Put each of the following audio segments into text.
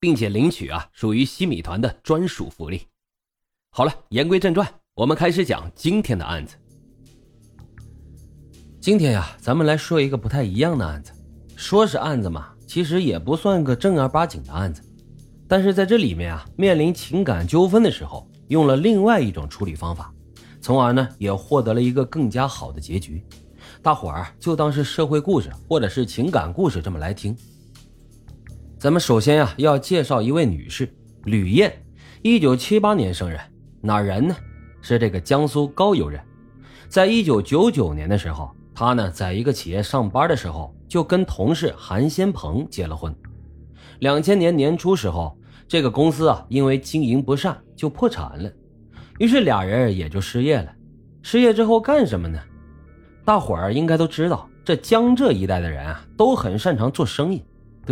并且领取啊，属于西米团的专属福利。好了，言归正传，我们开始讲今天的案子。今天呀，咱们来说一个不太一样的案子。说是案子嘛，其实也不算个正儿八经的案子。但是在这里面啊，面临情感纠纷的时候，用了另外一种处理方法，从而呢，也获得了一个更加好的结局。大伙儿就当是社会故事或者是情感故事这么来听。咱们首先呀，要介绍一位女士吕燕，一九七八年生人，哪人呢？是这个江苏高邮人。在一九九九年的时候，她呢在一个企业上班的时候，就跟同事韩先鹏结了婚。两千年年初时候，这个公司啊因为经营不善就破产了，于是俩人也就失业了。失业之后干什么呢？大伙儿应该都知道，这江浙一带的人啊都很擅长做生意。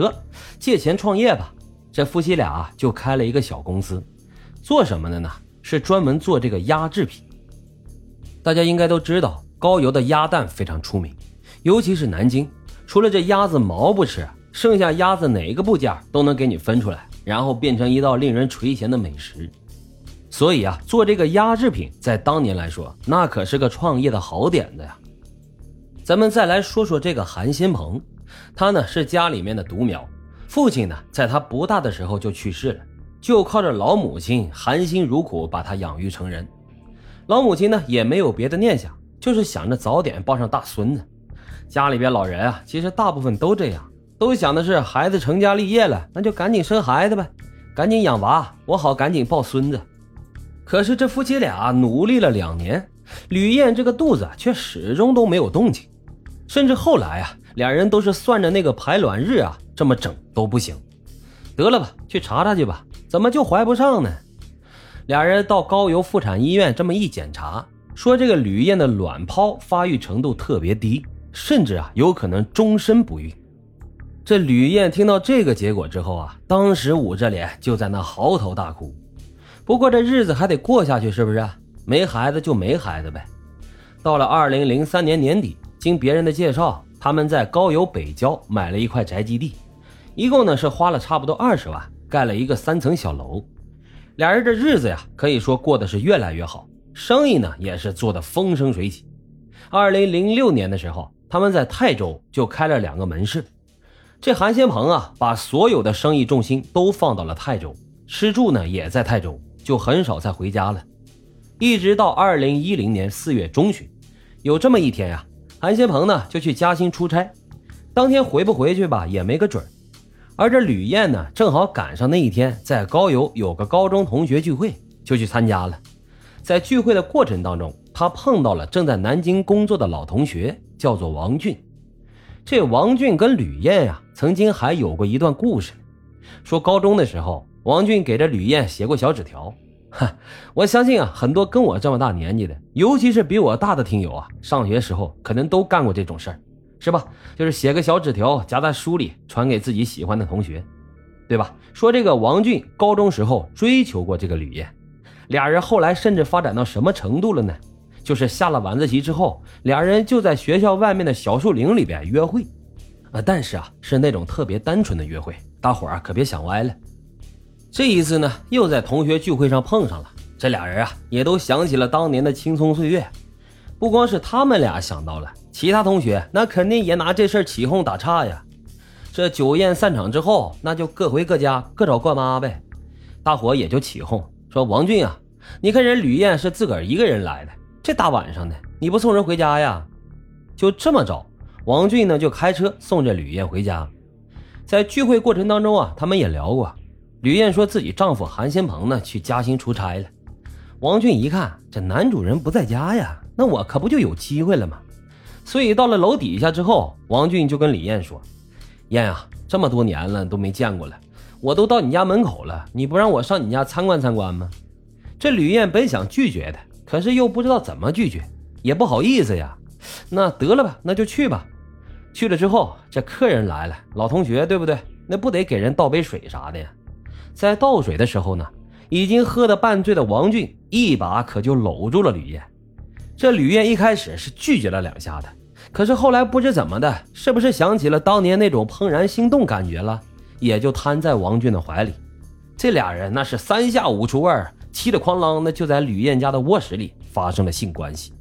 得借钱创业吧，这夫妻俩就开了一个小公司，做什么的呢？是专门做这个鸭制品。大家应该都知道，高邮的鸭蛋非常出名，尤其是南京，除了这鸭子毛不吃，剩下鸭子哪个部件都能给你分出来，然后变成一道令人垂涎的美食。所以啊，做这个鸭制品在当年来说，那可是个创业的好点子呀。咱们再来说说这个韩新鹏。他呢是家里面的独苗，父亲呢在他不大的时候就去世了，就靠着老母亲含辛茹苦把他养育成人。老母亲呢也没有别的念想，就是想着早点抱上大孙子。家里边老人啊，其实大部分都这样，都想的是孩子成家立业了，那就赶紧生孩子呗，赶紧养娃，我好赶紧抱孙子。可是这夫妻俩努力了两年，吕燕这个肚子却始终都没有动静，甚至后来啊。俩人都是算着那个排卵日啊，这么整都不行。得了吧，去查查去吧，怎么就怀不上呢？俩人到高邮妇产医院这么一检查，说这个吕燕的卵泡发育程度特别低，甚至啊有可能终身不孕。这吕燕听到这个结果之后啊，当时捂着脸就在那嚎啕大哭。不过这日子还得过下去，是不是？没孩子就没孩子呗。到了二零零三年年底，经别人的介绍。他们在高邮北郊买了一块宅基地，一共呢是花了差不多二十万，盖了一个三层小楼。俩人这日子呀，可以说过得是越来越好，生意呢也是做得风生水起。二零零六年的时候，他们在泰州就开了两个门市。这韩先鹏啊，把所有的生意重心都放到了泰州，吃住呢也在泰州，就很少再回家了。一直到二零一零年四月中旬，有这么一天呀。韩先鹏呢就去嘉兴出差，当天回不回去吧也没个准而这吕燕呢正好赶上那一天在高邮有个高中同学聚会，就去参加了。在聚会的过程当中，他碰到了正在南京工作的老同学，叫做王俊。这王俊跟吕燕呀曾经还有过一段故事，说高中的时候，王俊给这吕燕写过小纸条。哈，我相信啊，很多跟我这么大年纪的，尤其是比我大的听友啊，上学时候可能都干过这种事儿，是吧？就是写个小纸条夹在书里，传给自己喜欢的同学，对吧？说这个王俊高中时候追求过这个吕燕，俩人后来甚至发展到什么程度了呢？就是下了晚自习之后，俩人就在学校外面的小树林里边约会，啊，但是啊，是那种特别单纯的约会，大伙儿可别想歪了。这一次呢，又在同学聚会上碰上了。这俩人啊，也都想起了当年的青葱岁月。不光是他们俩想到了，其他同学那肯定也拿这事起哄打岔呀。这酒宴散场之后，那就各回各家，各找各妈呗。大伙也就起哄说：“王俊啊，你看人吕燕是自个儿一个人来的，这大晚上的，你不送人回家呀？”就这么着，王俊呢就开车送这吕燕回家。在聚会过程当中啊，他们也聊过。吕燕说自己丈夫韩先鹏呢去嘉兴出差了，王俊一看这男主人不在家呀，那我可不就有机会了吗？所以到了楼底下之后，王俊就跟李燕说：“燕啊，这么多年了都没见过了，我都到你家门口了，你不让我上你家参观参观吗？这吕燕本想拒绝的，可是又不知道怎么拒绝，也不好意思呀。那得了吧，那就去吧。去了之后，这客人来了，老同学对不对？那不得给人倒杯水啥的呀？在倒水的时候呢，已经喝得半醉的王俊一把可就搂住了吕燕。这吕燕一开始是拒绝了两下的，可是后来不知怎么的，是不是想起了当年那种怦然心动感觉了，也就瘫在王俊的怀里。这俩人那是三下五除二，七里哐啷的就在吕燕家的卧室里发生了性关系。